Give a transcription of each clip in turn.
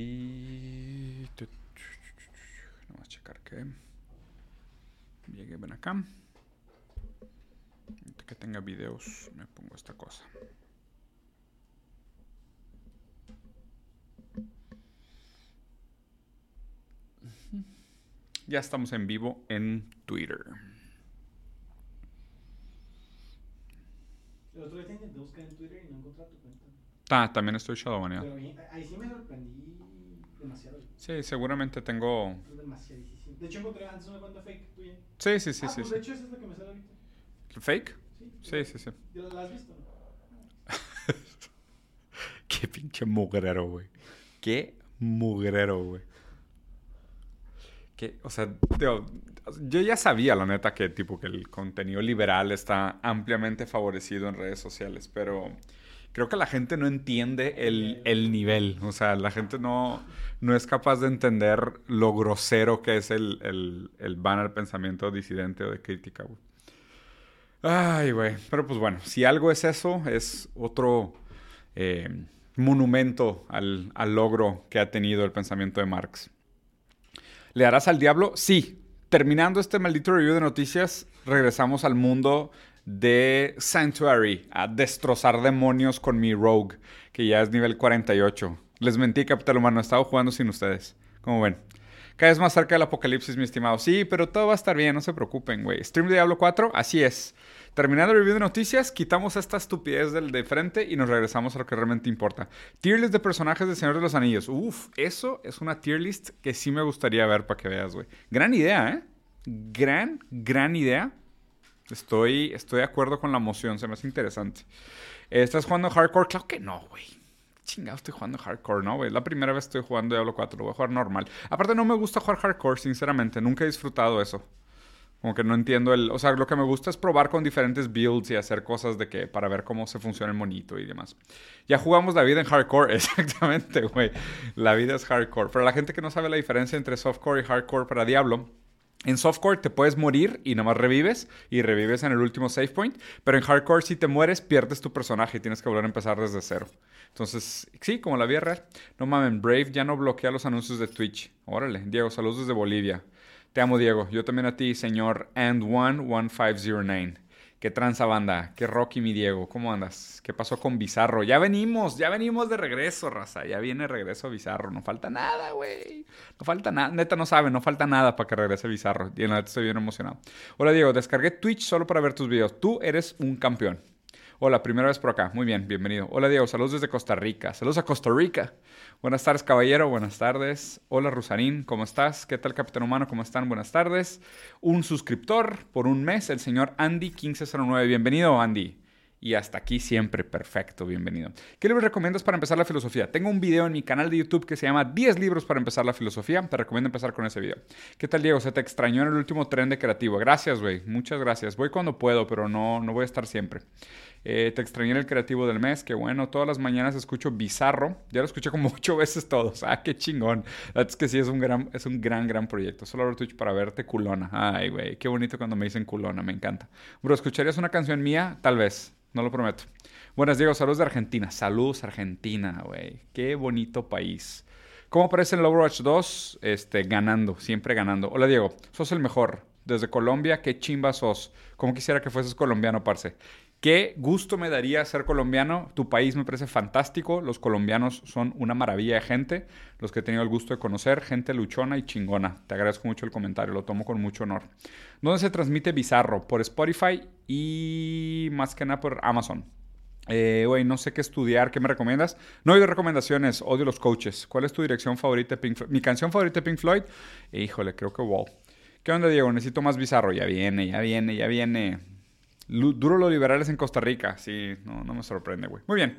Y... Vamos a checar que... Llegué, ven acá. Que tenga videos, me pongo esta cosa. Ya estamos en vivo en Twitter. El otro día te intenté buscar en Twitter y no encontré tu cuenta. Ah, también estoy shadowbaneado. Pero ahí sí me sorprendí demasiado. Sí, seguramente tengo... Demasiadísimo. De hecho encontré antes una cuenta fake tuya. Sí, sí, sí, ah, sí. pues sí. de hecho esa es la que me sale ahorita. ¿Fake? Sí, Sí, sí, sí. ¿Ya ¿La has visto? no? Qué pinche mugrero, güey. Qué mugrero, güey. Que, o sea, tío, yo ya sabía, la neta, que tipo que el contenido liberal está ampliamente favorecido en redes sociales, pero creo que la gente no entiende el, el nivel. O sea, la gente no, no es capaz de entender lo grosero que es el, el, el ban al pensamiento disidente o de crítica, güey. Ay, güey. Pero pues bueno, si algo es eso, es otro eh, monumento al, al logro que ha tenido el pensamiento de Marx. ¿Le harás al diablo? Sí. Terminando este maldito review de noticias, regresamos al mundo de Sanctuary, a destrozar demonios con mi Rogue, que ya es nivel 48. Les mentí, Capital Humano, he estado jugando sin ustedes. Como ven. Cada vez más cerca del apocalipsis, mi estimado. Sí, pero todo va a estar bien, no se preocupen, güey. Stream Diablo 4, así es. Terminando el review de noticias, quitamos esta estupidez del de frente y nos regresamos a lo que realmente importa. Tier list de personajes de Señor de los Anillos. Uf, eso es una tier list que sí me gustaría ver para que veas, güey. Gran idea, ¿eh? Gran, gran idea. Estoy, estoy de acuerdo con la moción, se me hace interesante. ¿Estás jugando hardcore? Claro que no, güey. Chingado, estoy jugando hardcore, ¿no, güey? La primera vez estoy jugando Diablo 4, lo voy a jugar normal. Aparte, no me gusta jugar hardcore, sinceramente. Nunca he disfrutado eso. Como que no entiendo el... O sea, lo que me gusta es probar con diferentes builds y hacer cosas de que... Para ver cómo se funciona el monito y demás. Ya jugamos la vida en hardcore. Exactamente, güey. La vida es hardcore. Para la gente que no sabe la diferencia entre softcore y hardcore para Diablo... En softcore te puedes morir y nomás revives y revives en el último save point, pero en hardcore si te mueres pierdes tu personaje y tienes que volver a empezar desde cero. Entonces, sí, como la vida real. No mamen, Brave ya no bloquea los anuncios de Twitch. Órale, Diego, saludos desde Bolivia. Te amo, Diego. Yo también a ti, señor And11509. ¿Qué tranza banda? ¿Qué Rocky, mi Diego? ¿Cómo andas? ¿Qué pasó con Bizarro? Ya venimos, ya venimos de regreso, raza. Ya viene regreso Bizarro. No falta nada, güey. No falta nada. Neta, no sabe, no falta nada para que regrese Bizarro. Y en la neta estoy bien emocionado. Hola, Diego. Descargué Twitch solo para ver tus videos. Tú eres un campeón. Hola, primera vez por acá. Muy bien, bienvenido. Hola, Diego. Saludos desde Costa Rica. Saludos a Costa Rica. Buenas tardes, caballero. Buenas tardes. Hola, Rusarín. ¿Cómo estás? ¿Qué tal, Capitán Humano? ¿Cómo están? Buenas tardes. Un suscriptor por un mes, el señor Andy1509. Bienvenido, Andy. Y hasta aquí siempre, perfecto, bienvenido. ¿Qué libros recomiendas para empezar la filosofía? Tengo un video en mi canal de YouTube que se llama 10 libros para empezar la filosofía. Te recomiendo empezar con ese video. ¿Qué tal, Diego? Se te extrañó en el último tren de creativo. Gracias, güey. Muchas gracias. Voy cuando puedo, pero no, no voy a estar siempre. Eh, te extrañé en el creativo del mes, que bueno, todas las mañanas escucho Bizarro, ya lo escuché como ocho veces todos, ah, qué chingón, es que sí, es un gran, es un gran, gran proyecto, solo abro Twitch para verte culona, ay, güey, qué bonito cuando me dicen culona, me encanta. Bro, ¿escucharías una canción mía? Tal vez, no lo prometo. Buenas, Diego, saludos de Argentina, saludos Argentina, güey, qué bonito país. ¿Cómo aparece en Overwatch 2? Este, ganando, siempre ganando. Hola, Diego, sos el mejor. Desde Colombia, qué chimba sos. Como quisiera que fueses colombiano, parce. Qué gusto me daría ser colombiano. Tu país me parece fantástico. Los colombianos son una maravilla de gente. Los que he tenido el gusto de conocer. Gente luchona y chingona. Te agradezco mucho el comentario. Lo tomo con mucho honor. ¿Dónde se transmite Bizarro? Por Spotify y más que nada por Amazon. Eh, no sé qué estudiar, ¿qué me recomiendas? No odio recomendaciones, odio los coaches. ¿Cuál es tu dirección favorita Pink Floyd? Mi canción favorita de Pink Floyd, híjole, creo que Wall. ¿Qué onda, Diego? Necesito más bizarro. Ya viene, ya viene, ya viene. Duro los liberales en Costa Rica. Sí, no, no me sorprende, güey. Muy bien.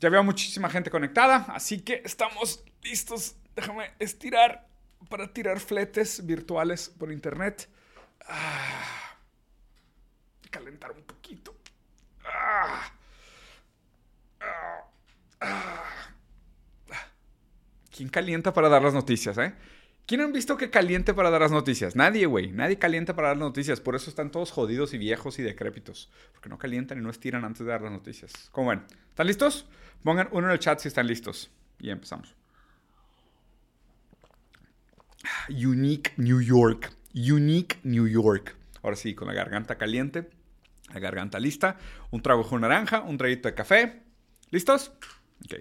Ya veo muchísima gente conectada, así que estamos listos. Déjame estirar para tirar fletes virtuales por internet. Ah, calentar un poquito. Ah, ah, ah. ¿Quién calienta para dar las noticias, eh? ¿Quién han visto que caliente para dar las noticias? Nadie, güey. Nadie calienta para dar las noticias. Por eso están todos jodidos y viejos y decrépitos. Porque no calientan y no estiran antes de dar las noticias. ¿Cómo ven? ¿Están listos? Pongan uno en el chat si están listos. Y empezamos. Unique New York. Unique New York. Ahora sí, con la garganta caliente, la garganta lista, un trago naranja, un traguito de café. ¿Listos? Ok. Voy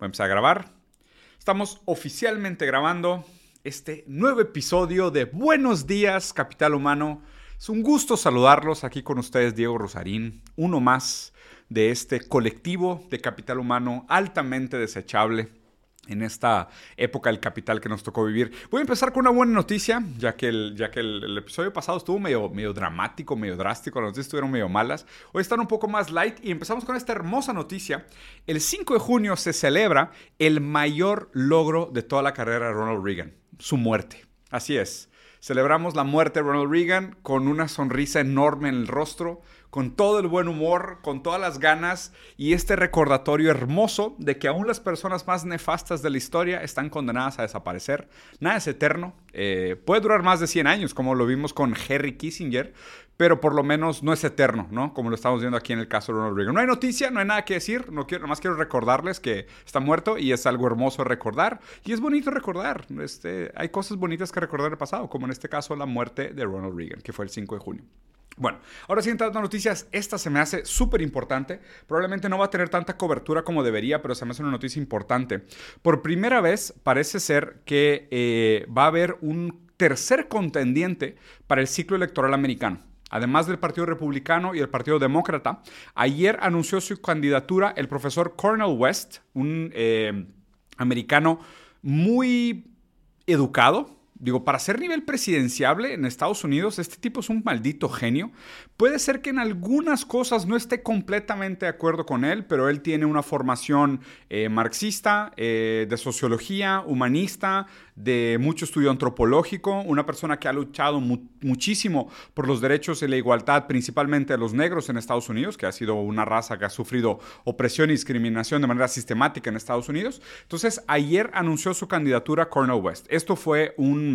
a empezar a grabar. Estamos oficialmente grabando este nuevo episodio de Buenos Días, Capital Humano. Es un gusto saludarlos aquí con ustedes, Diego Rosarín, uno más de este colectivo de capital humano altamente desechable en esta época del capital que nos tocó vivir. Voy a empezar con una buena noticia, ya que el, ya que el, episodio pasado estuvo medio, medio dramático, medio drástico, las noticias estuvieron medio malas. Hoy están un poco más light y empezamos con esta hermosa noticia. El 5 de junio se celebra el mayor logro de toda la carrera de Ronald Reagan, su muerte. Así es. Celebramos la muerte de Ronald Reagan con una sonrisa enorme en el rostro, con todo el buen humor, con todas las ganas y este recordatorio hermoso de que aún las personas más nefastas de la historia están condenadas a desaparecer. Nada es eterno. Eh, puede durar más de 100 años, como lo vimos con Henry Kissinger, pero por lo menos no es eterno, ¿no? Como lo estamos viendo aquí en el caso de Ronald Reagan. No hay noticia, no hay nada que decir, no quiero, nomás quiero recordarles que está muerto y es algo hermoso recordar. Y es bonito recordar, este, hay cosas bonitas que recordar el pasado, como en este caso la muerte de Ronald Reagan, que fue el 5 de junio. Bueno, ahora sí entrando a noticias, esta se me hace súper importante. Probablemente no va a tener tanta cobertura como debería, pero se me hace una noticia importante. Por primera vez parece ser que eh, va a haber un tercer contendiente para el ciclo electoral americano. Además del Partido Republicano y el Partido Demócrata, ayer anunció su candidatura el profesor Cornel West, un eh, americano muy educado, Digo, para ser nivel presidenciable en Estados Unidos, este tipo es un maldito genio. Puede ser que en algunas cosas no esté completamente de acuerdo con él, pero él tiene una formación eh, marxista, eh, de sociología, humanista, de mucho estudio antropológico, una persona que ha luchado muchísimo por los derechos y la igualdad, principalmente de los negros en Estados Unidos, que ha sido una raza que ha sufrido opresión y discriminación de manera sistemática en Estados Unidos. Entonces, ayer anunció su candidatura Cornel West. Esto fue un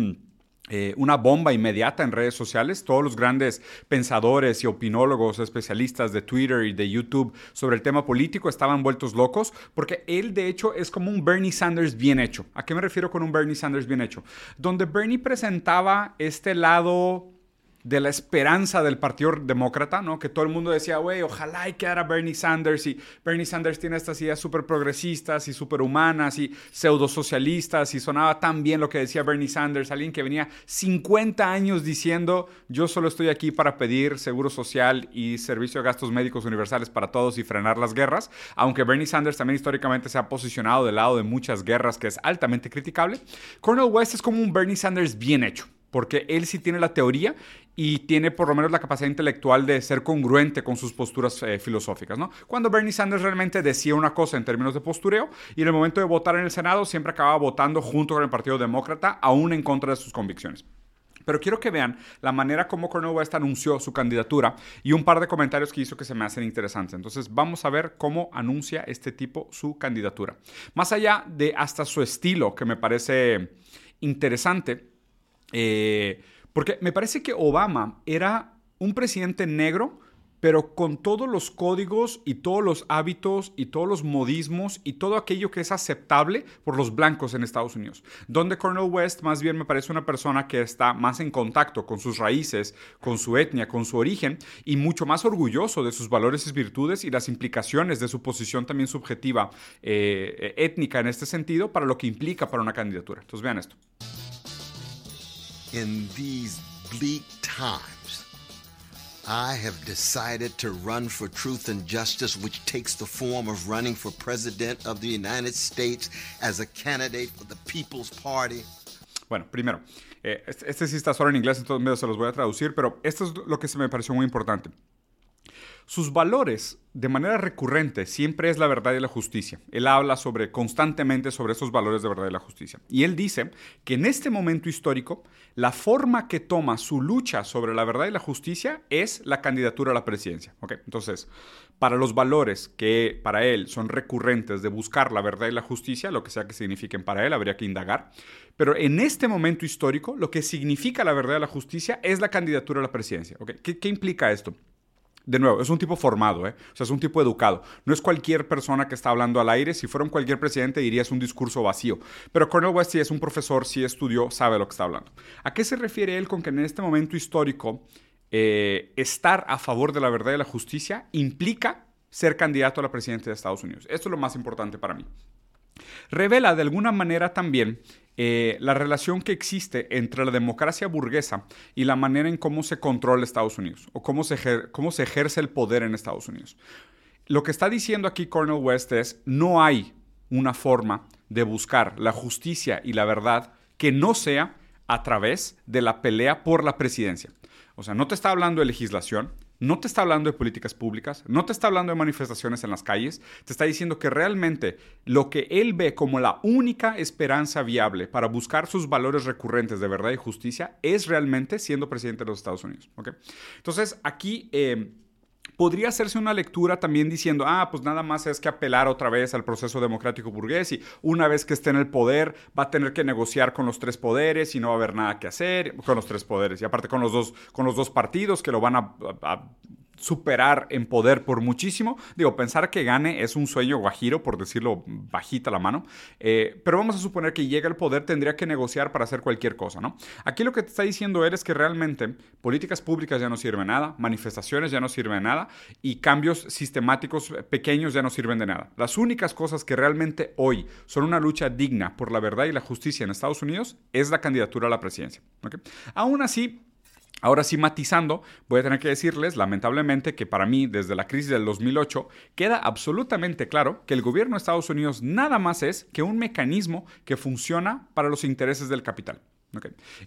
eh, una bomba inmediata en redes sociales. Todos los grandes pensadores y opinólogos, especialistas de Twitter y de YouTube sobre el tema político estaban vueltos locos porque él de hecho es como un Bernie Sanders bien hecho. ¿A qué me refiero con un Bernie Sanders bien hecho? Donde Bernie presentaba este lado de la esperanza del Partido Demócrata, ¿no? Que todo el mundo decía, güey, ojalá y quedara Bernie Sanders y Bernie Sanders tiene estas ideas súper progresistas y súper humanas y pseudo socialistas y sonaba tan bien lo que decía Bernie Sanders, alguien que venía 50 años diciendo, yo solo estoy aquí para pedir seguro social y servicio de gastos médicos universales para todos y frenar las guerras, aunque Bernie Sanders también históricamente se ha posicionado del lado de muchas guerras que es altamente criticable, Cornel West es como un Bernie Sanders bien hecho porque él sí tiene la teoría y tiene por lo menos la capacidad intelectual de ser congruente con sus posturas eh, filosóficas, ¿no? Cuando Bernie Sanders realmente decía una cosa en términos de postureo y en el momento de votar en el Senado siempre acababa votando junto con el Partido Demócrata, aún en contra de sus convicciones. Pero quiero que vean la manera como Cornel West anunció su candidatura y un par de comentarios que hizo que se me hacen interesantes. Entonces vamos a ver cómo anuncia este tipo su candidatura. Más allá de hasta su estilo, que me parece interesante, eh, porque me parece que Obama era un presidente negro, pero con todos los códigos y todos los hábitos y todos los modismos y todo aquello que es aceptable por los blancos en Estados Unidos. Donde Cornel West más bien me parece una persona que está más en contacto con sus raíces, con su etnia, con su origen y mucho más orgulloso de sus valores y virtudes y las implicaciones de su posición también subjetiva eh, étnica en este sentido para lo que implica para una candidatura. Entonces vean esto. In these bleak times, I have decided to run for truth and justice, which takes the form of running for President of the United States as a candidate for the People's Party. Bueno, primero, eh, este, este, sí está solo en inglés, entonces se los voy a traducir, pero esto es lo que se me pareció muy importante. Sus valores, de manera recurrente, siempre es la verdad y la justicia. Él habla sobre, constantemente sobre esos valores de verdad y la justicia. Y él dice que en este momento histórico, la forma que toma su lucha sobre la verdad y la justicia es la candidatura a la presidencia. Entonces, para los valores que para él son recurrentes de buscar la verdad y la justicia, lo que sea que signifiquen para él, habría que indagar. Pero en este momento histórico, lo que significa la verdad y la justicia es la candidatura a la presidencia. ¿Qué, ¿Qué implica esto? De nuevo, es un tipo formado, ¿eh? o sea, es un tipo educado. No es cualquier persona que está hablando al aire. Si fuera un cualquier presidente, dirías un discurso vacío. Pero Cornel West sí es un profesor, sí estudió, sabe lo que está hablando. ¿A qué se refiere él con que en este momento histórico eh, estar a favor de la verdad y la justicia implica ser candidato a la presidencia de Estados Unidos? Esto es lo más importante para mí. Revela de alguna manera también eh, la relación que existe entre la democracia burguesa y la manera en cómo se controla Estados Unidos o cómo se, cómo se ejerce el poder en Estados Unidos. Lo que está diciendo aquí Cornel West es, no hay una forma de buscar la justicia y la verdad que no sea a través de la pelea por la presidencia. O sea, no te está hablando de legislación, no te está hablando de políticas públicas, no te está hablando de manifestaciones en las calles, te está diciendo que realmente lo que él ve como la única esperanza viable para buscar sus valores recurrentes de verdad y justicia es realmente siendo presidente de los Estados Unidos. Entonces, aquí... Eh, podría hacerse una lectura también diciendo, ah, pues nada más es que apelar otra vez al proceso democrático burgués y una vez que esté en el poder va a tener que negociar con los tres poderes y no va a haber nada que hacer con los tres poderes y aparte con los dos, con los dos partidos que lo van a, a superar en poder por muchísimo. Digo, pensar que gane es un sueño guajiro, por decirlo bajita la mano. Eh, pero vamos a suponer que llega el poder, tendría que negociar para hacer cualquier cosa, ¿no? Aquí lo que te está diciendo él es que realmente políticas públicas ya no sirven nada, manifestaciones ya no sirven nada y cambios sistemáticos pequeños ya no sirven de nada. Las únicas cosas que realmente hoy son una lucha digna por la verdad y la justicia en Estados Unidos es la candidatura a la presidencia. ¿okay? Aún así, Ahora sí, matizando, voy a tener que decirles, lamentablemente, que para mí, desde la crisis del 2008, queda absolutamente claro que el gobierno de Estados Unidos nada más es que un mecanismo que funciona para los intereses del capital.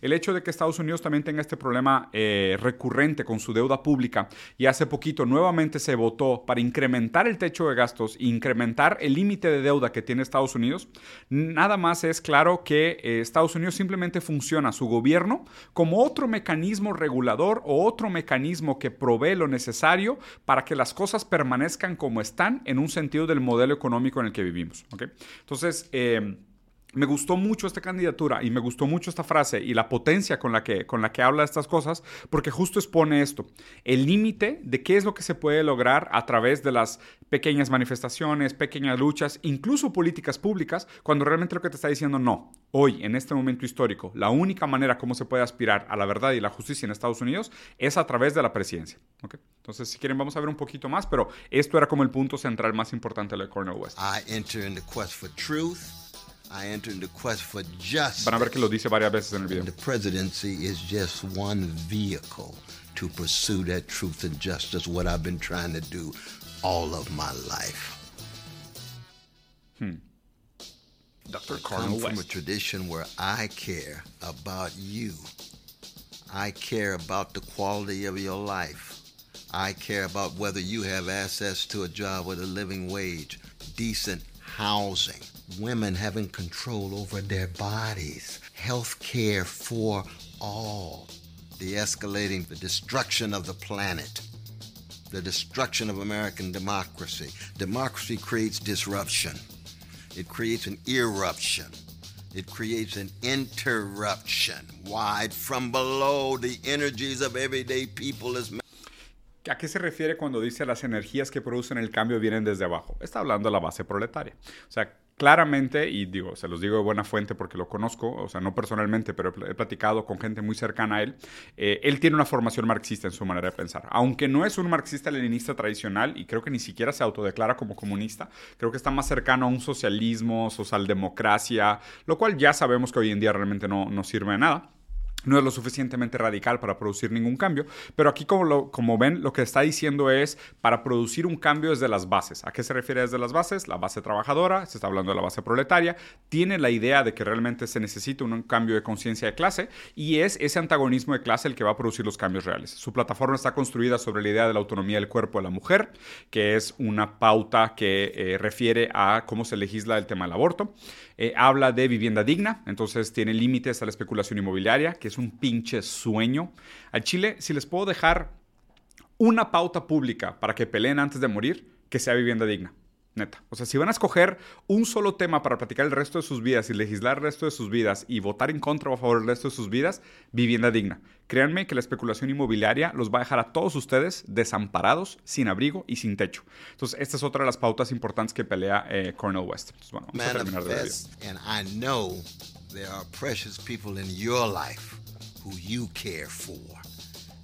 El hecho de que Estados Unidos también tenga este problema eh, recurrente con su deuda pública y hace poquito nuevamente se votó para incrementar el techo de gastos incrementar el límite de deuda que tiene Estados Unidos, nada más es claro que eh, Estados Unidos simplemente funciona su gobierno como otro mecanismo regulador o otro mecanismo que provee lo necesario para que las cosas permanezcan como están en un sentido del modelo económico en el que vivimos. Entonces, eh, me gustó mucho esta candidatura y me gustó mucho esta frase y la potencia con la que, con la que habla de estas cosas, porque justo expone esto, el límite de qué es lo que se puede lograr a través de las pequeñas manifestaciones, pequeñas luchas, incluso políticas públicas, cuando realmente lo que te está diciendo no. Hoy, en este momento histórico, la única manera como se puede aspirar a la verdad y la justicia en Estados Unidos es a través de la presidencia. Entonces, si quieren, vamos a ver un poquito más, pero esto era como el punto central más importante de Cornel West. I enter into quest for justice. Van a ver que lo dice varias veces en el video. The presidency is just one vehicle to pursue that truth and justice, what I've been trying to do all of my life. Hmm. Dr. I come from a tradition where I care about you. I care about the quality of your life. I care about whether you have access to a job with a living wage, decent housing, women having control over their bodies, health care for all, the escalating the destruction of the planet, the destruction of American democracy. Democracy creates disruption, it creates an eruption. It creates an interruption wide from below the energies of everyday people is ¿A qué se refiere cuando dice las energías que producen el cambio vienen desde abajo? Está hablando de la base proletaria. O sea, claramente, y digo, se los digo de buena fuente porque lo conozco, o sea, no personalmente, pero he platicado con gente muy cercana a él, eh, él tiene una formación marxista en su manera de pensar. Aunque no es un marxista-leninista tradicional, y creo que ni siquiera se autodeclara como comunista, creo que está más cercano a un socialismo, socialdemocracia, lo cual ya sabemos que hoy en día realmente no, no sirve de nada no es lo suficientemente radical para producir ningún cambio, pero aquí como, lo, como ven lo que está diciendo es para producir un cambio desde las bases. ¿A qué se refiere desde las bases? La base trabajadora, se está hablando de la base proletaria, tiene la idea de que realmente se necesita un cambio de conciencia de clase y es ese antagonismo de clase el que va a producir los cambios reales. Su plataforma está construida sobre la idea de la autonomía del cuerpo de la mujer, que es una pauta que eh, refiere a cómo se legisla el tema del aborto. Eh, habla de vivienda digna, entonces tiene límites a la especulación inmobiliaria, que es un pinche sueño. Al Chile, si les puedo dejar una pauta pública para que peleen antes de morir, que sea vivienda digna. Neta. O sea, si van a escoger un solo tema para platicar el resto de sus vidas y legislar el resto de sus vidas y votar en contra o a favor del resto de sus vidas, vivienda digna. Créanme que la especulación inmobiliaria los va a dejar a todos ustedes desamparados, sin abrigo y sin techo. Entonces, esta es otra de las pautas importantes que pelea eh, Cornel West. Entonces, bueno, vamos a terminar de manifest, and I know there are precious people in your life who you care for.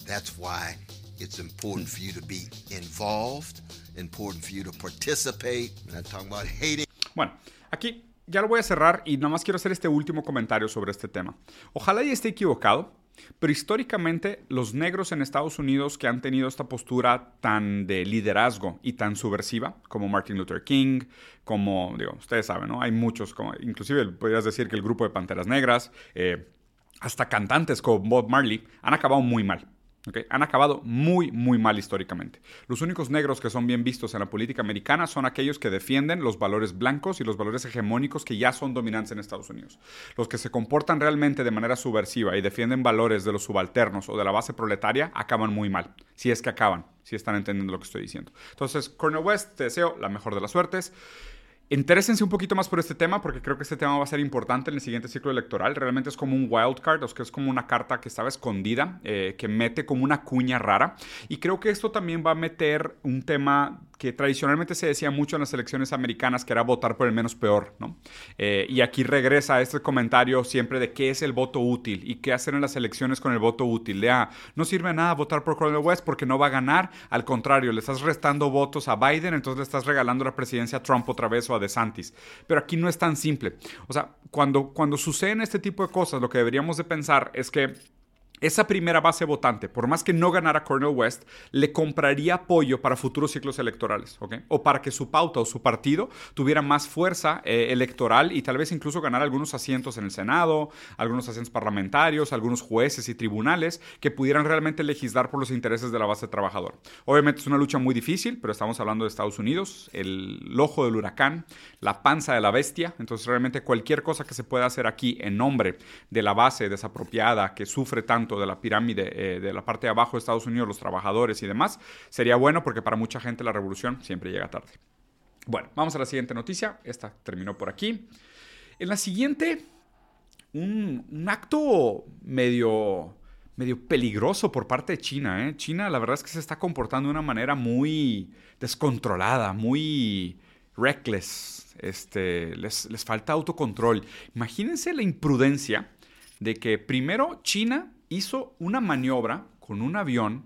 That's why it's important for you to be involved, important for you to participate. I'm talking about hating. Bueno, aquí ya lo voy a cerrar y nada más quiero hacer este último comentario sobre este tema. Ojalá y esté equivocado, pero históricamente los negros en Estados Unidos que han tenido esta postura tan de liderazgo y tan subversiva, como Martin Luther King, como, digo, ustedes saben, ¿no? Hay muchos, como, inclusive podrías decir que el grupo de Panteras Negras, eh, hasta cantantes como Bob Marley, han acabado muy mal. ¿Ok? Han acabado muy, muy mal históricamente. Los únicos negros que son bien vistos en la política americana son aquellos que defienden los valores blancos y los valores hegemónicos que ya son dominantes en Estados Unidos. Los que se comportan realmente de manera subversiva y defienden valores de los subalternos o de la base proletaria acaban muy mal. Si es que acaban, si están entendiendo lo que estoy diciendo. Entonces, Cornel West, te deseo la mejor de las suertes. Interésense un poquito más por este tema porque creo que este tema va a ser importante en el siguiente ciclo electoral. Realmente es como un wild card, o sea, es como una carta que estaba escondida, eh, que mete como una cuña rara. Y creo que esto también va a meter un tema que tradicionalmente se decía mucho en las elecciones americanas, que era votar por el menos peor, ¿no? Eh, y aquí regresa este comentario siempre de qué es el voto útil y qué hacer en las elecciones con el voto útil. De, ah, no sirve nada votar por Cornel West porque no va a ganar. Al contrario, le estás restando votos a Biden, entonces le estás regalando la presidencia a Trump otra vez o a DeSantis. Pero aquí no es tan simple. O sea, cuando, cuando suceden este tipo de cosas, lo que deberíamos de pensar es que esa primera base votante, por más que no ganara Cornel West, le compraría apoyo para futuros ciclos electorales, ¿ok? O para que su pauta o su partido tuviera más fuerza eh, electoral y tal vez incluso ganar algunos asientos en el Senado, algunos asientos parlamentarios, algunos jueces y tribunales que pudieran realmente legislar por los intereses de la base trabajadora. Obviamente es una lucha muy difícil, pero estamos hablando de Estados Unidos, el ojo del huracán, la panza de la bestia, entonces realmente cualquier cosa que se pueda hacer aquí en nombre de la base desapropiada que sufre tanto de la pirámide, eh, de la parte de abajo de Estados Unidos, los trabajadores y demás, sería bueno porque para mucha gente la revolución siempre llega tarde. Bueno, vamos a la siguiente noticia. Esta terminó por aquí. En la siguiente, un, acto medio, medio peligroso por parte de China. ¿eh? China, la verdad es que se está comportando de una manera muy descontrolada, muy reckless. Este, les, les falta autocontrol. Imagínense la imprudencia de que primero China hizo una maniobra con un avión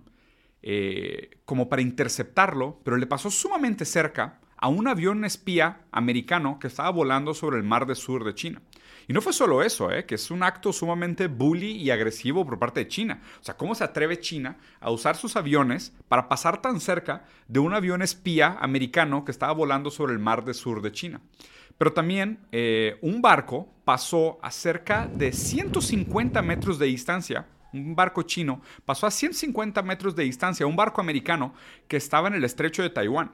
eh, como para interceptarlo, pero le pasó sumamente cerca a un avión espía americano que estaba volando sobre el mar del sur de China. Y no fue solo eso, ¿eh? que es un acto sumamente bully y agresivo por parte de China. O sea, ¿cómo se atreve China a usar sus aviones para pasar tan cerca de un avión espía americano que estaba volando sobre el mar del sur de China? Pero también eh, un barco pasó a cerca de 150 metros de distancia un barco chino pasó a 150 metros de distancia, un barco americano que estaba en el estrecho de Taiwán.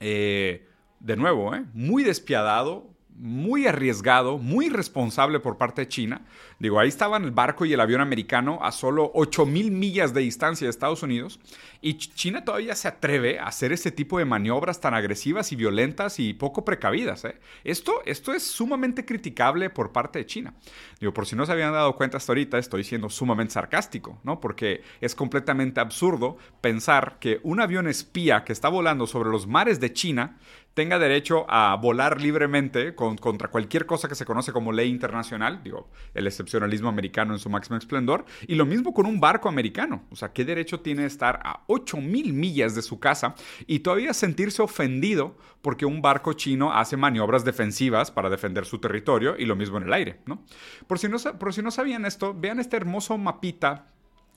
Eh, de nuevo, ¿eh? muy despiadado, muy arriesgado, muy irresponsable por parte de China. Digo, ahí estaban el barco y el avión americano a solo 8.000 millas de distancia de Estados Unidos y China todavía se atreve a hacer ese tipo de maniobras tan agresivas y violentas y poco precavidas. ¿eh? Esto, esto es sumamente criticable por parte de China. Digo, por si no se habían dado cuenta hasta ahorita, estoy siendo sumamente sarcástico, ¿no? Porque es completamente absurdo pensar que un avión espía que está volando sobre los mares de China tenga derecho a volar libremente con, contra cualquier cosa que se conoce como ley internacional, digo, el excepcionalismo americano en su máximo esplendor, y lo mismo con un barco americano, o sea, ¿qué derecho tiene estar a 8000 millas de su casa y todavía sentirse ofendido porque un barco chino hace maniobras defensivas para defender su territorio y lo mismo en el aire, no, por si no sabían esto, vean este hermoso mapita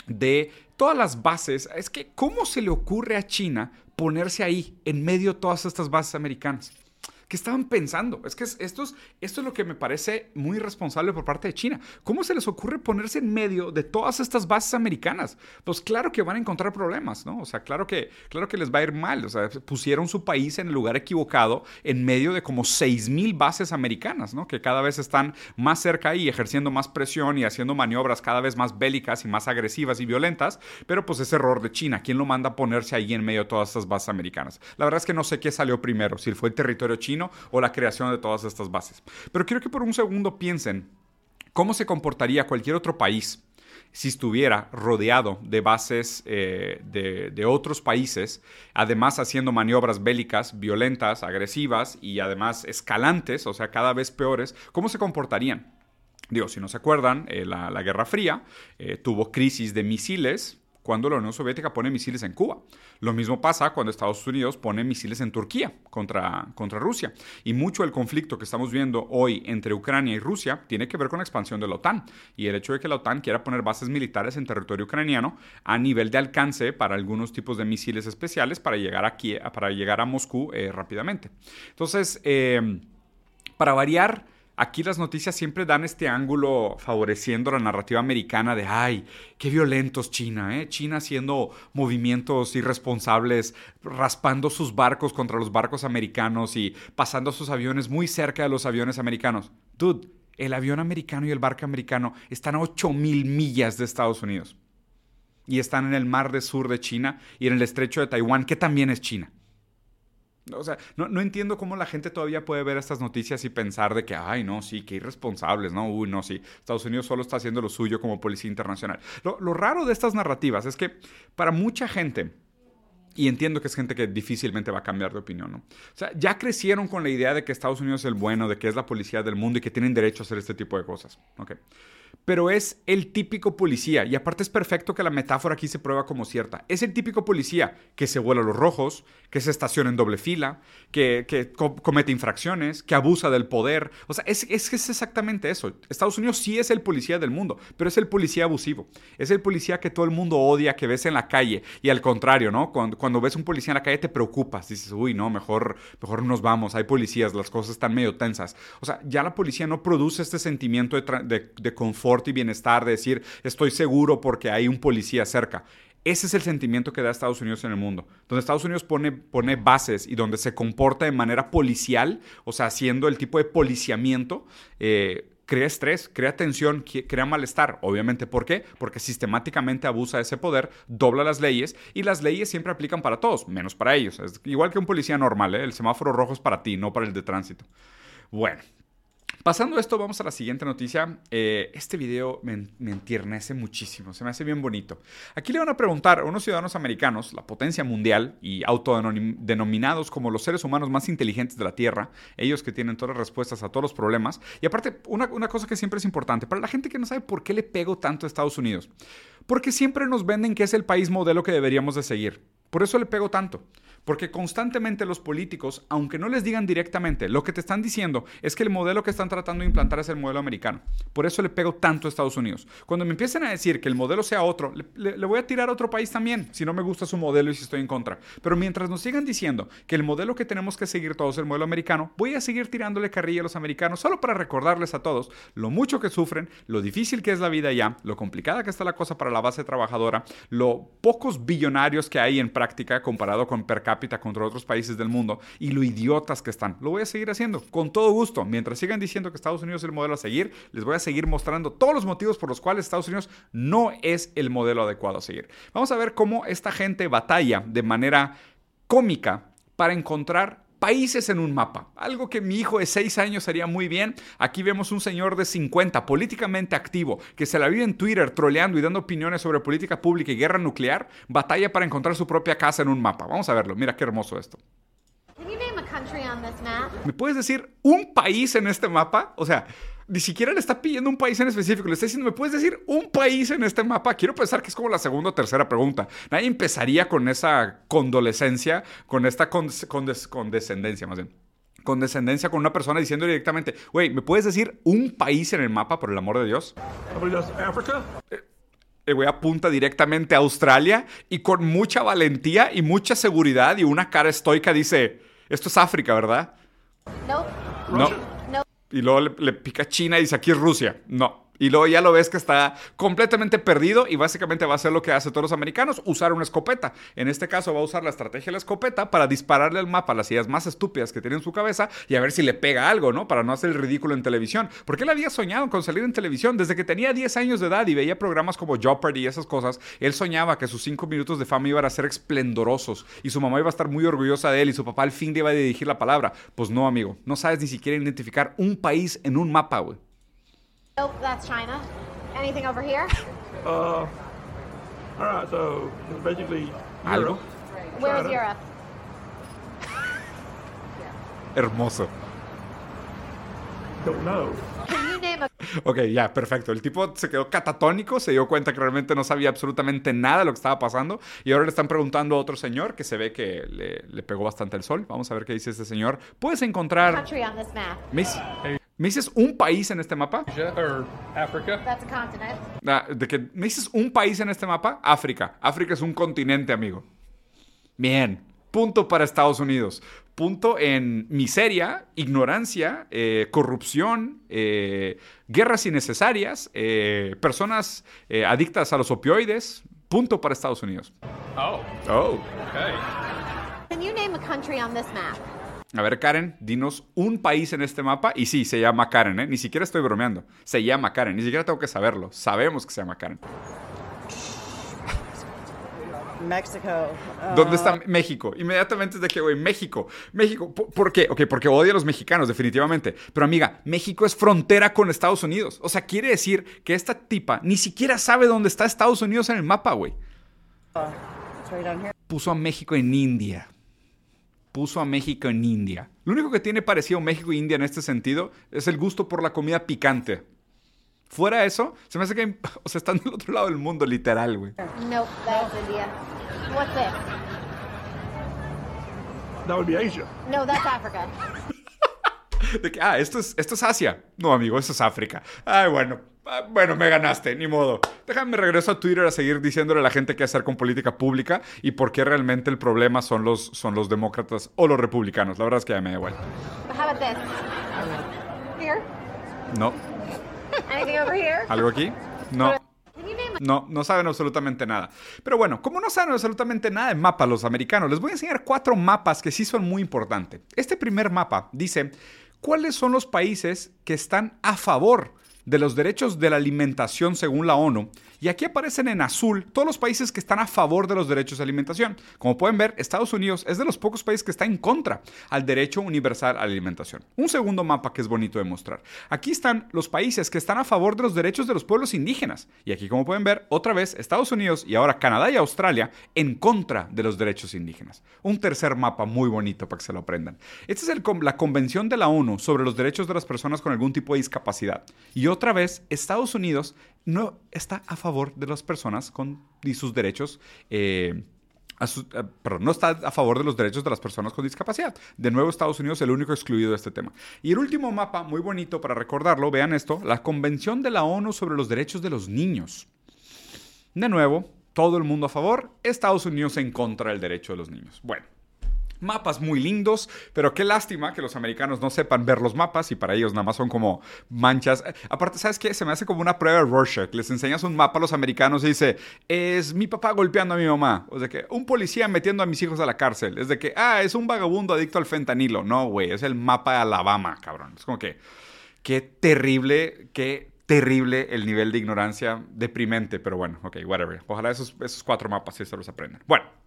de todas las bases. Es que, ¿cómo se le ocurre a China ponerse ahí, en medio de todas estas bases americanas? ¿Qué estaban pensando? Es que es- esto, es, esto es lo que me parece muy irresponsable por parte de China. ¿Cómo se les ocurre ponerse en medio de todas estas bases americanas? Pues claro que van a encontrar problemas, ¿no? O sea, claro que, claro que les va a ir mal. O sea, pusieron su país en el lugar equivocado en medio de como 6.000 bases americanas, ¿no? Que cada vez están más cerca y ejerciendo más presión y haciendo maniobras cada vez más bélicas y más agresivas y violentas. Pero pues es error de China. ¿Quién lo manda a ponerse ahí en medio de todas estas bases americanas? La verdad es que no sé qué salió primero, si fue el territorio chino o la creación de todas estas bases. Pero quiero que por un segundo piensen cómo se comportaría cualquier otro país si estuviera rodeado de bases eh, de, otros países, además haciendo maniobras bélicas violentas, agresivas y además escalantes, o sea, cada vez peores, ¿cómo se comportarían? Digo, si no se acuerdan, eh, la, la Guerra Fría eh, tuvo crisis de misiles cuando la Unión Soviética pone misiles en Cuba. Lo mismo pasa cuando Estados Unidos pone misiles en Turquía contra, contra Rusia. Y mucho del conflicto que estamos viendo hoy entre Ucrania y Rusia tiene que ver con la expansión de la OTAN y el hecho de que la OTAN quiera poner bases militares en territorio ucraniano a nivel de alcance para algunos tipos de misiles especiales para llegar, aquí, para llegar a Moscú eh, rápidamente. Entonces, eh, para variar, aquí las noticias siempre dan este ángulo favoreciendo la narrativa americana de, ay, qué violentos China, ¿eh? China haciendo movimientos irresponsables, raspando sus barcos contra los barcos americanos y pasando sus aviones muy cerca de los aviones americanos. Dude, el avión americano y el barco americano están a 8000 millas de Estados Unidos. Y están en el mar de sur de China y en el estrecho de Taiwán, que también es China. O sea, no, no, entiendo cómo la gente todavía puede ver estas noticias y pensar de que, ay, no, sí, qué irresponsables, ¿no? Uy, no, sí, Estados Unidos solo está haciendo lo suyo como policía internacional. Lo, lo raro de estas narrativas es que para mucha gente, y entiendo que es gente que difícilmente va a cambiar de opinión, ¿no? O sea, ya crecieron con la idea de que Estados Unidos es el bueno, de que es la policía del mundo y que tienen derecho a hacer este tipo de cosas, ¿ok? Pero es el típico policía, y aparte es perfecto que la metáfora aquí se prueba como cierta. Es el típico policía que se vuela los rojos, que se estaciona en doble fila, que, que co comete infracciones, que abusa del poder. O sea, es, es, es exactamente eso. Estados Unidos sí es el policía del mundo, pero es el policía abusivo. Es el policía que todo el mundo odia, que ves en la calle. Y al contrario, ¿no? Cuando, cuando ves un policía en la calle te preocupas. Dices, uy, no, mejor, mejor nos vamos. Hay policías, las cosas están medio tensas. O sea, ya la policía no produce este sentimiento de, de, de confort y bienestar, de decir, estoy seguro porque hay un policía cerca. Ese es el sentimiento que da Estados Unidos en el mundo. Donde Estados Unidos pone, pone bases y donde se comporta de manera policial, o sea, haciendo el tipo de policiamiento, eh, crea estrés, crea tensión, crea malestar. Obviamente, ¿por qué? Porque sistemáticamente abusa de ese poder, dobla las leyes y las leyes siempre aplican para todos, menos para ellos. Es igual que un policía normal, ¿eh? el semáforo rojo es para ti, no para el de tránsito. Bueno, Pasando esto, vamos a la siguiente noticia. Eh, este video me, me, entiernece muchísimo, se me hace bien bonito. Aquí le van a preguntar a unos ciudadanos americanos, la potencia mundial y autodenominados como los seres humanos más inteligentes de la Tierra, ellos que tienen todas las respuestas a todos los problemas. Y aparte, una, una cosa que siempre es importante, para la gente que no sabe por qué le pego tanto a Estados Unidos, porque siempre nos venden que es el país modelo que deberíamos de seguir. Por eso le pego tanto. Porque constantemente los políticos, aunque no les digan directamente, lo que te están diciendo es que el modelo que están tratando de implantar es el modelo americano. Por eso le pego tanto a Estados Unidos. Cuando me empiecen a decir que el modelo sea otro, le, le, le, voy a tirar a otro país también, si no me gusta su modelo y si estoy en contra. Pero mientras nos sigan diciendo que el modelo que tenemos que seguir todos es el modelo americano, voy a seguir tirándole carrilla a los americanos solo para recordarles a todos lo mucho que sufren, lo difícil que es la vida allá, lo complicada que está la cosa para la base trabajadora, lo pocos billonarios que hay en práctica comparado con per cápita contra otros países del mundo y lo idiotas que están. Lo voy a seguir haciendo con todo gusto. Mientras sigan diciendo que Estados Unidos es el modelo a seguir, les voy a seguir mostrando todos los motivos por los cuales Estados Unidos no es el modelo adecuado a seguir. Vamos a ver cómo esta gente batalla de manera cómica para encontrar países en un mapa. Algo que mi hijo de 6 años haría muy bien. Aquí vemos un señor de 50, políticamente activo, que se la vive en Twitter troleando y dando opiniones sobre política pública y guerra nuclear. Batalla para encontrar su propia casa en un mapa. Vamos a verlo. Mira qué hermoso esto. ¿Me puedes decir un país en este mapa? O sea, ni siquiera le está pidiendo un país en específico, le está diciendo, ¿me puedes decir un país en este mapa? Quiero pensar que es como la segunda o tercera pregunta. Nadie empezaría con esa condolescencia, con esta condes condes condescendencia más bien. Condescendencia con una persona diciendo directamente, güey, ¿me puedes decir un país en el mapa, por el amor de Dios? África. El güey apunta directamente a Australia y con mucha valentía y mucha seguridad y una cara estoica dice, esto es África, ¿verdad? Nope. No. Y luego le, le pica China y dice, aquí es Rusia. No. Y luego ya lo ves que está completamente perdido y básicamente va a hacer lo que hace todos los americanos, usar una escopeta. En este caso va a usar la estrategia de la escopeta para dispararle al mapa las ideas más estúpidas que tiene en su cabeza y a ver si le pega algo, ¿no? Para no hacer el ridículo en televisión. Porque él había soñado con salir en televisión desde que tenía 10 años de edad y veía programas como Jeopardy y esas cosas. Él soñaba que sus 5 minutos de fama iban a ser esplendorosos y su mamá iba a estar muy orgullosa de él y su papá al fin le iba a dirigir la palabra. Pues no, amigo. No sabes ni siquiera identificar un país en un mapa, güey. Nope, that's China. Anything over here? Uh, all right, so basically. Europe. Where is. Europe? Hermoso. Don't know. Can you name a Ok, ya, perfecto. El tipo se quedó catatónico, se dio cuenta que realmente no sabía absolutamente nada de lo que estaba pasando y ahora le están preguntando a otro señor que se ve que le, le pegó bastante el sol. Vamos a ver qué dice este señor. ¿Puedes encontrar... country on this map? ¿Me, dices- me dices un país en este mapa? Asia or Africa. That's a continent. Ah, de que me dices un país en este mapa? África. África es un continente, amigo. Bien. Punto para Estados Unidos. Punto en miseria, ignorancia, eh, corrupción, eh, guerras innecesarias, eh, personas eh, adictas a los opioides. Punto para Estados Unidos. Oh, Oh. okay. Can you name a country on this map? A ver, Karen, dinos un país en este mapa. Y sí, se llama Karen, ¿eh? Ni siquiera estoy bromeando. Se llama Karen. Ni siquiera tengo que saberlo. Sabemos que se llama Karen. Mexico. ¿Dónde Uh, está México? Inmediatamente es de que, güey, México. México. ¿Por, qué? Ok, porque odia a los mexicanos, definitivamente. Pero amiga, México es frontera con Estados Unidos. O sea, quiere decir que esta tipa ni siquiera sabe dónde está Estados Unidos en el mapa, güey. Puso a México en India. Puso a México en India. Lo único que tiene parecido México e India en este sentido es el gusto por la comida picante. Fuera eso, se me hace que, o sea, están del otro lado del mundo, literal, güey. Nope, that's India. What's this? That would be Asia. No, that's Africa. De que, ah, esto es, esto es Asia. No, amigo, esto es África. Ay, bueno. Ah, Bueno, me ganaste, ni modo. Déjame regreso a Twitter a seguir diciéndole a la gente qué hacer con política pública y por qué realmente el problema son los, son los demócratas o los republicanos. La verdad es que ya me da igual. No. ¿Algo aquí? No. No, no saben absolutamente nada. Pero bueno, como no saben absolutamente nada de mapas los americanos, les voy a enseñar cuatro mapas que sí son muy importantes. Este primer mapa dice cuáles son los países que están a favor de los derechos de la alimentación según la ONU. Y aquí aparecen en azul todos los países que están a favor de los derechos de alimentación. Como pueden ver, Estados Unidos es de los pocos países que está en contra al derecho universal a la alimentación. Un segundo mapa que es bonito de mostrar. Aquí están los países que están a favor de los derechos de los pueblos indígenas. Y aquí, como pueden ver, otra vez Estados Unidos y ahora Canadá y Australia en contra de los derechos indígenas. Un tercer mapa muy bonito para que se lo aprendan. Esta es el la Convención de la ONU sobre los derechos de las personas con algún tipo de discapacidad. Y otra vez, Estados Unidos no está a favor de las personas con y sus derechos. eh, eh, no está a favor de los derechos de las personas con discapacidad. De nuevo, Estados Unidos es el único excluido de este tema. Y el último mapa, muy bonito para recordarlo, vean esto, la Convención de la ONU sobre los Derechos de los Niños. De nuevo, todo el mundo a favor, Estados Unidos en contra del derecho de los niños. Bueno. Mapas muy lindos, pero qué lástima que los americanos no sepan ver los mapas y para ellos nada más son como manchas. Aparte, ¿sabes qué? Se me hace como una prueba de Rorschach. Les enseñas un mapa a los americanos y dice, es mi papá golpeando a mi mamá. O sea que un policía metiendo a mis hijos a la cárcel. Es de que, ah, es un vagabundo adicto al fentanilo. No, güey, es el mapa de Alabama, cabrón. Es como que, qué terrible, qué terrible el nivel de ignorancia deprimente. Pero bueno, ok, whatever. Ojalá esos, esos cuatro mapas sí se los aprendan. Bueno.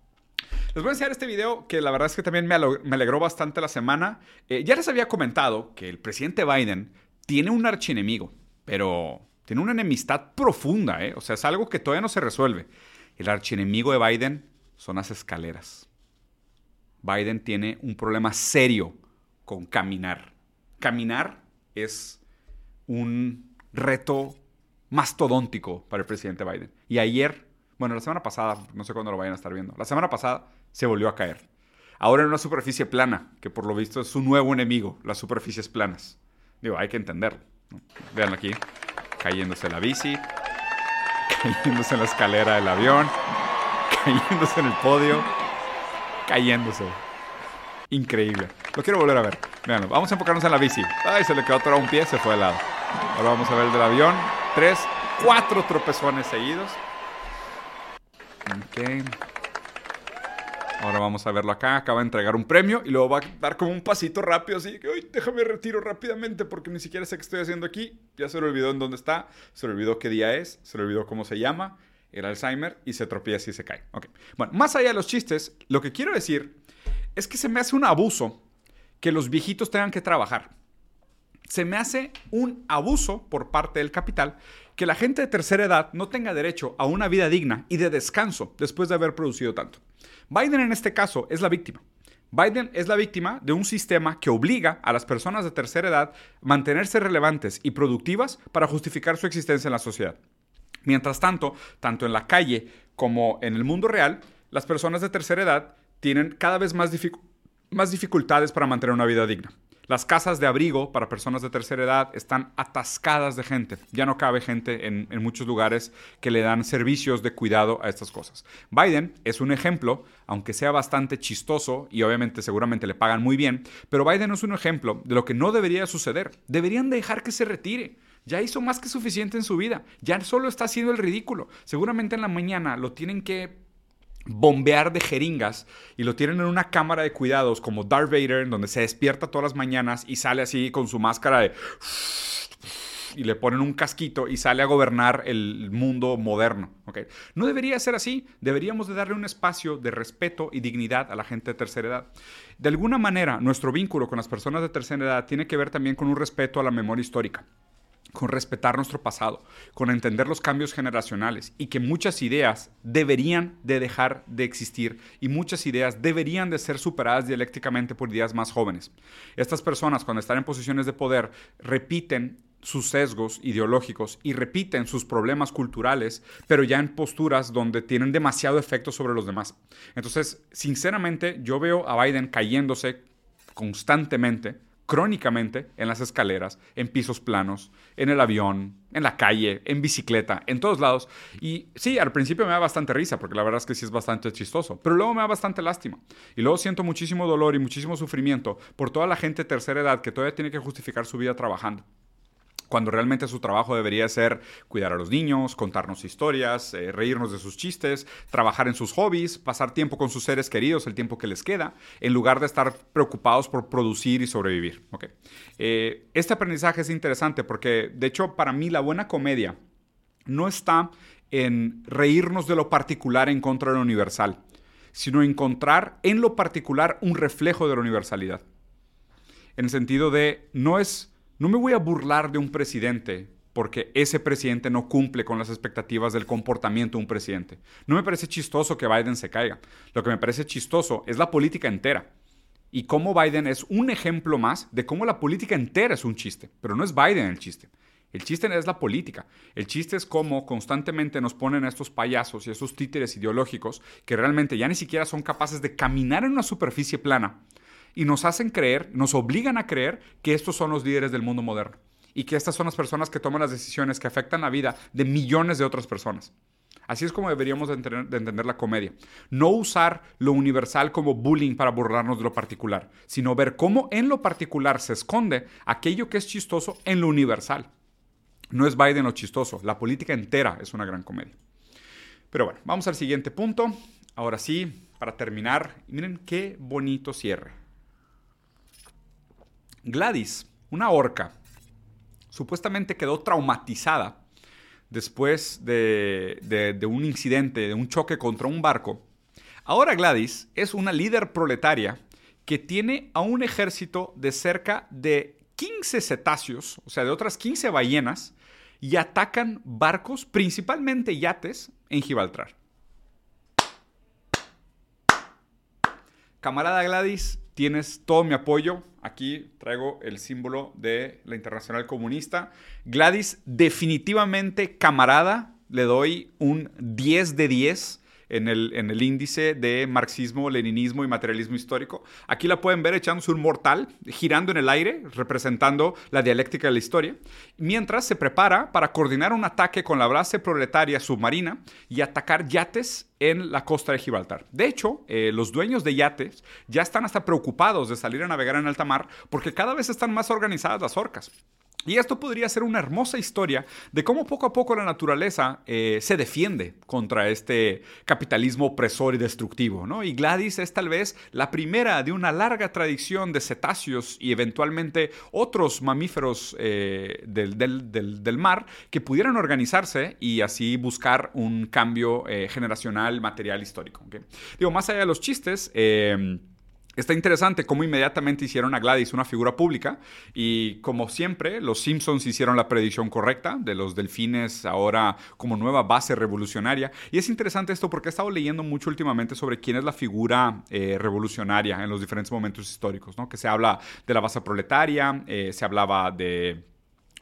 Les voy a enseñar este video que la verdad es que también me, alegró bastante la semana. Eh, ya les había comentado que el presidente Biden tiene un archienemigo, pero tiene una enemistad profunda, ¿eh? O sea, es algo que todavía no se resuelve. El archienemigo de Biden son las escaleras. Biden tiene un problema serio con caminar. Caminar es un reto mastodóntico para el presidente Biden. Y ayer, bueno, la semana pasada, no sé cuándo lo vayan a estar viendo, la semana pasada se volvió a caer. Ahora en una superficie plana, que por lo visto es su nuevo enemigo, las superficies planas. Digo, hay que entenderlo. ¿no? Vean aquí, cayéndose la bici, cayéndose en la escalera del avión, cayéndose en el podio, cayéndose. Increíble. Lo quiero volver a ver. Veanlo, vamos a enfocarnos en la bici. Ay, se le quedó atorado un pie, se fue de lado. Ahora vamos a ver el del avión. Tres, cuatro tropezones seguidos. Ok. Ahora vamos a verlo acá. Acaba de entregar un premio y luego va a dar como un pasito rápido así. que, "Ay, déjame retiro rápidamente porque ni siquiera sé qué estoy haciendo aquí. Ya se le olvidó en dónde está. Se le olvidó qué día es. Se le olvidó cómo se llama. El Alzheimer y se tropieza y se cae. Ok. Bueno, más allá de los chistes, lo que quiero decir es que se me hace un abuso que los viejitos tengan que trabajar. Se me hace un abuso por parte del capital que la gente de tercera edad no tenga derecho a una vida digna y de descanso después de haber producido tanto. Biden en este caso es la víctima. Biden es la víctima de un sistema que obliga a las personas de tercera edad a mantenerse relevantes y productivas para justificar su existencia en la sociedad. Mientras tanto, tanto en la calle como en el mundo real, las personas de tercera edad tienen cada vez más, dificu- más dificultades para mantener una vida digna. Las casas de abrigo para personas de tercera edad están atascadas de gente. Ya no cabe gente en, muchos lugares que le dan servicios de cuidado a estas cosas. Biden es un ejemplo, aunque sea bastante chistoso y obviamente seguramente le pagan muy bien, pero Biden es un ejemplo de lo que no debería suceder. Deberían dejar que se retire. Ya hizo más que suficiente en su vida. Ya solo está haciendo el ridículo. Seguramente en la mañana lo tienen que bombear de jeringas y lo tienen en una cámara de cuidados como Darth Vader, en donde se despierta todas las mañanas y sale así con su máscara de... y le ponen un casquito y sale a gobernar el mundo moderno. ¿ok? No debería ser así. Deberíamos de darle un espacio de respeto y dignidad a la gente de tercera edad. De alguna manera, nuestro vínculo con las personas de tercera edad tiene que ver también con un respeto a la memoria histórica con respetar nuestro pasado, con entender los cambios generacionales y que muchas ideas deberían de dejar de existir y muchas ideas deberían de ser superadas dialécticamente por ideas más jóvenes. Estas personas cuando están en posiciones de poder repiten sus sesgos ideológicos y repiten sus problemas culturales, pero ya en posturas donde tienen demasiado efecto sobre los demás. Entonces, sinceramente, yo veo a Biden cayéndose constantemente crónicamente en las escaleras, en pisos planos, en el avión, en la calle, en bicicleta, en todos lados. Y sí, al principio me da bastante risa, porque la verdad es que sí es bastante chistoso, pero luego me da bastante lástima. Y luego siento muchísimo dolor y muchísimo sufrimiento por toda la gente tercera edad que todavía tiene que justificar su vida trabajando cuando realmente su trabajo debería ser cuidar a los niños, contarnos historias, eh, reírnos de sus chistes, trabajar en sus hobbies, pasar tiempo con sus seres queridos, el tiempo que les queda, en lugar de estar preocupados por producir y sobrevivir. ¿ok? Eh, este aprendizaje es interesante porque, de hecho, para mí la buena comedia no está en reírnos de lo particular en contra de lo universal, sino encontrar en lo particular un reflejo de la universalidad. En el sentido de, no es no me voy a burlar de un presidente porque ese presidente no cumple con las expectativas del comportamiento de un presidente. No me parece chistoso que Biden se caiga. Lo que me parece chistoso es la política entera. Y cómo Biden es un ejemplo más de cómo la política entera es un chiste. Pero no es Biden el chiste. El chiste es la política. El chiste es cómo constantemente nos ponen a estos payasos y estos títeres ideológicos que realmente ya ni siquiera son capaces de caminar en una superficie plana y nos hacen creer, nos obligan a creer que estos son los líderes del mundo moderno y que estas son las personas que toman las decisiones que afectan la vida de millones de otras personas. Así es como deberíamos de entender, de entender, la comedia. No usar lo universal como bullying para burlarnos de lo particular, sino ver cómo en lo particular se esconde aquello que es chistoso en lo universal. No es Biden lo chistoso, la política entera es una gran comedia. Pero bueno, vamos al siguiente punto. Ahora sí, para terminar, miren qué bonito cierre. Gladys, una orca, supuestamente quedó traumatizada después de, de, un incidente, de un choque contra un barco. Ahora Gladys es una líder proletaria que tiene a un ejército de cerca de 15 cetáceos, o sea, de otras 15 ballenas, y atacan barcos, principalmente yates, en Gibraltar. Camarada Gladys, tienes todo mi apoyo. Aquí traigo el símbolo de la Internacional Comunista. Gladys, definitivamente camarada, le doy un 10 de 10 en el, índice de marxismo, leninismo y materialismo histórico. Aquí la pueden ver echándose un mortal, girando en el aire, representando la dialéctica de la historia, mientras se prepara para coordinar un ataque con la base proletaria submarina y atacar yates en la costa de Gibraltar. De hecho, eh, los dueños de yates ya están hasta preocupados de salir a navegar en alta mar porque cada vez están más organizadas las orcas. Y esto podría ser una hermosa historia de cómo poco a poco la naturaleza eh, se defiende contra este capitalismo opresor y destructivo. ¿no? Y Gladys es tal vez la primera de una larga tradición de cetáceos y eventualmente otros mamíferos eh, del, del- del- mar que pudieran organizarse y así buscar un cambio eh, generacional, material, histórico. ¿ok? Digo, más allá de los chistes, Está interesante cómo inmediatamente hicieron a Gladys una figura pública y como siempre los Simpsons hicieron la predicción correcta de los delfines ahora como nueva base revolucionaria y es interesante esto porque he estado leyendo mucho últimamente sobre quién es la figura eh, revolucionaria en los diferentes momentos históricos, ¿no? que se habla de la base proletaria, eh, se hablaba de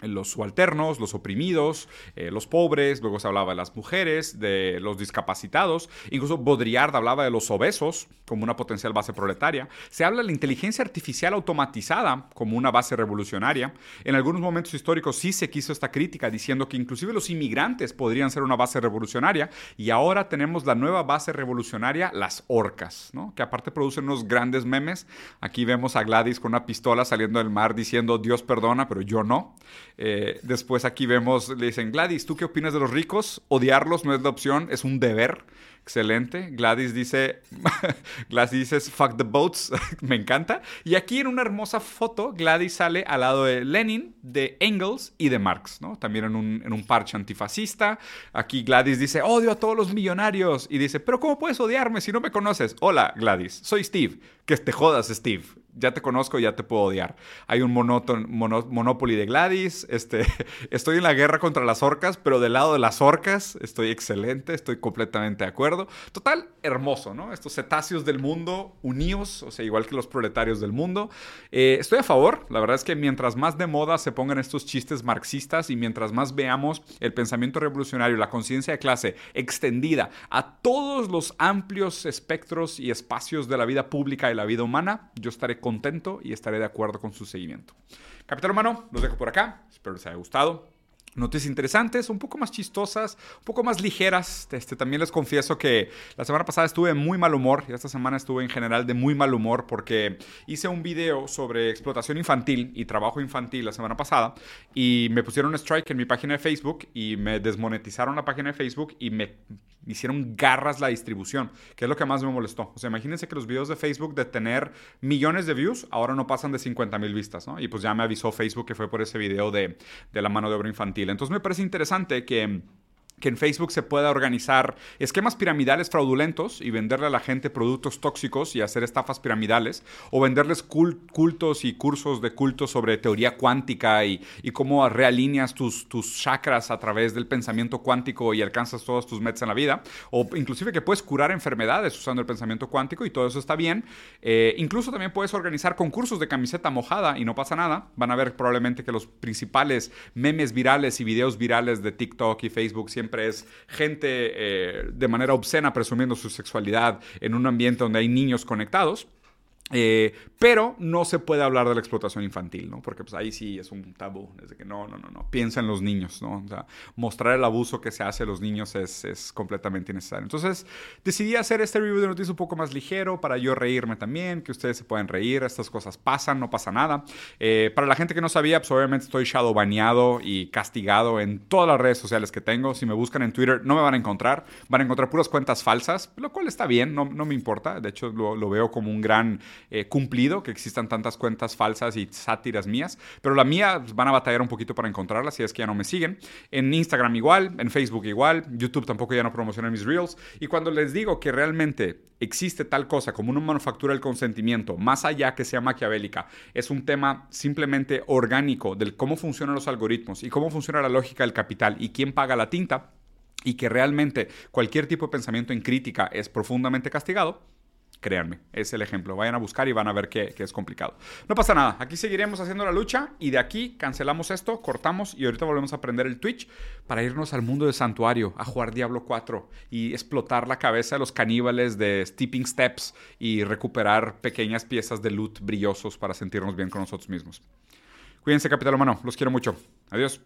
los subalternos, los oprimidos, eh, los pobres, luego se hablaba de las mujeres, de los discapacitados, incluso Baudrillard hablaba de los obesos como una potencial base proletaria, se habla de la inteligencia artificial automatizada como una base revolucionaria, en algunos momentos históricos sí se quiso esta crítica diciendo que inclusive los inmigrantes podrían ser una base revolucionaria y ahora tenemos la nueva base revolucionaria, las orcas, que aparte producen unos grandes memes, aquí vemos a Gladys con una pistola saliendo del mar diciendo Dios perdona, pero yo no. Eh, después aquí vemos, le dicen, Gladys, ¿tú qué opinas de los ricos? Odiarlos no es la opción, es un deber. Excelente. Gladys dice, Gladys dice, fuck the boats. Me encanta. Y aquí en una hermosa foto, Gladys sale al lado de Lenin, de Engels y de Marx, ¿no? También en un, en un parche antifascista. Aquí Gladys dice, odio a todos los millonarios. Y dice, pero ¿cómo puedes odiarme si no me conoces? Hola, Gladys, soy Steve. Que te jodas, Steve ya te conozco, ya te puedo odiar. Hay un monóton, mono, Monopoly de Gladys. Este, estoy en la guerra contra las orcas, pero del lado de las orcas estoy excelente, estoy completamente de acuerdo. Total, hermoso, ¿no? Estos cetáceos del mundo unidos, o sea, igual que los proletarios del mundo. Eh, estoy a favor. La verdad es que mientras más de moda se pongan estos chistes marxistas y mientras más veamos el pensamiento revolucionario, la conciencia de clase extendida a todos los amplios espectros y espacios de la vida pública y la vida humana, yo estaré contento y estaré de acuerdo con su seguimiento. Capitán Humano, los dejo por acá. Espero les haya gustado. Noticias interesantes, un poco más chistosas, un poco más ligeras. Este, también les confieso que la semana pasada estuve de muy mal humor y esta semana estuve en general de muy mal humor porque hice un video sobre explotación infantil y trabajo infantil la semana pasada y me pusieron un strike en mi página de Facebook y me desmonetizaron la página de Facebook y me hicieron garras la distribución, que es lo que más me molestó. O sea, imagínense que los videos de Facebook de tener millones de views ahora no pasan de 50 mil vistas, ¿no? Y pues ya me avisó Facebook que fue por ese video de, de la mano de obra infantil. Entonces me parece interesante que que en Facebook se pueda organizar esquemas piramidales fraudulentos y venderle a la gente productos tóxicos y hacer estafas piramidales, o venderles cul cultos y cursos de cultos sobre teoría cuántica y, y cómo realineas tus, tus, chakras a través del pensamiento cuántico y alcanzas todos tus metas en la vida, o inclusive que puedes curar enfermedades usando el pensamiento cuántico y todo eso está bien. Eh, incluso también puedes organizar concursos de camiseta mojada y no pasa nada. Van a ver probablemente que los principales memes virales y videos virales de TikTok y Facebook siempre siempre es gente eh, de manera obscena presumiendo su sexualidad en un ambiente donde hay niños conectados. Eh, pero no se puede hablar de la explotación infantil, ¿no? Porque pues ahí sí es un tabú, desde que no, no, no, no, piensa en los niños, ¿no? O sea, mostrar el abuso que se hace a los niños es, es completamente innecesario. Entonces, decidí hacer este review de noticias un poco más ligero para yo reírme también, que ustedes se puedan reír, estas cosas pasan, no pasa nada. Eh, para la gente que no sabía, pues obviamente estoy shadow baneado y castigado en todas las redes sociales que tengo. Si me buscan en Twitter, no me van a encontrar, van a encontrar puras cuentas falsas, lo cual está bien, no, no me importa, de hecho lo, lo veo como un gran eh, cumplido que existan tantas cuentas falsas y sátiras mías, pero la mía pues, van a batallar un poquito para encontrarla si es que ya no me siguen. En Instagram igual, en Facebook igual, YouTube tampoco ya no promociona mis reels. Y cuando les digo que realmente existe tal cosa como una manufactura del consentimiento, más allá que sea maquiavélica, es un tema simplemente orgánico del cómo funcionan los algoritmos y cómo funciona la lógica del capital y quién paga la tinta, y que realmente cualquier tipo de pensamiento en crítica es profundamente castigado, Créanme, es el ejemplo. Vayan a buscar y van a ver que, que, es complicado. No pasa nada, aquí seguiremos haciendo la lucha y de aquí cancelamos esto, cortamos y ahorita volvemos a prender el Twitch para irnos al mundo del santuario, a jugar Diablo 4 y explotar la cabeza de los caníbales de Stepping Steps y recuperar pequeñas piezas de loot brillosos para sentirnos bien con nosotros mismos. Cuídense, Capital Humano, los quiero mucho. Adiós.